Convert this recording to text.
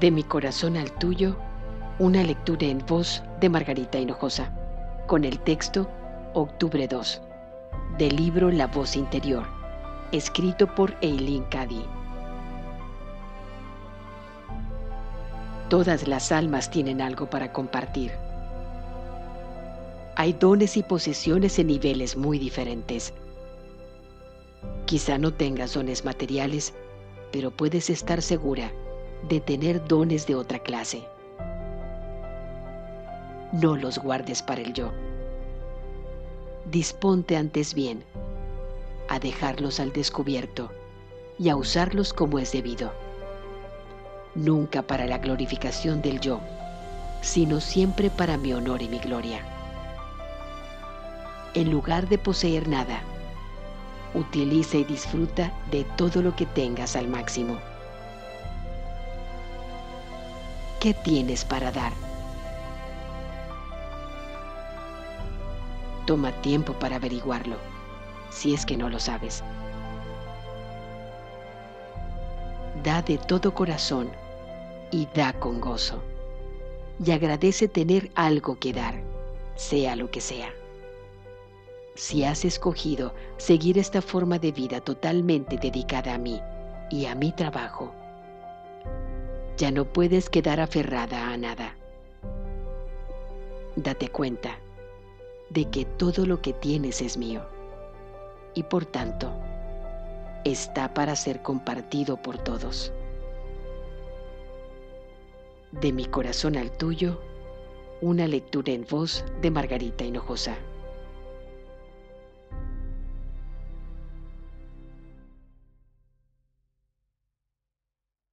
De mi corazón al tuyo, una lectura en voz de Margarita Hinojosa, con el texto Octubre 2, del libro La voz interior, escrito por Eileen Cady. Todas las almas tienen algo para compartir. Hay dones y posesiones en niveles muy diferentes. Quizá no tengas dones materiales, pero puedes estar segura de tener dones de otra clase. No los guardes para el yo. Disponte antes bien a dejarlos al descubierto y a usarlos como es debido. Nunca para la glorificación del yo, sino siempre para mi honor y mi gloria. En lugar de poseer nada, utiliza y disfruta de todo lo que tengas al máximo. ¿Qué tienes para dar? Toma tiempo para averiguarlo, si es que no lo sabes. Da de todo corazón y da con gozo. Y agradece tener algo que dar, sea lo que sea. Si has escogido seguir esta forma de vida totalmente dedicada a mí y a mi trabajo, ya no puedes quedar aferrada a nada. Date cuenta de que todo lo que tienes es mío y por tanto está para ser compartido por todos. De mi corazón al tuyo, una lectura en voz de Margarita Hinojosa.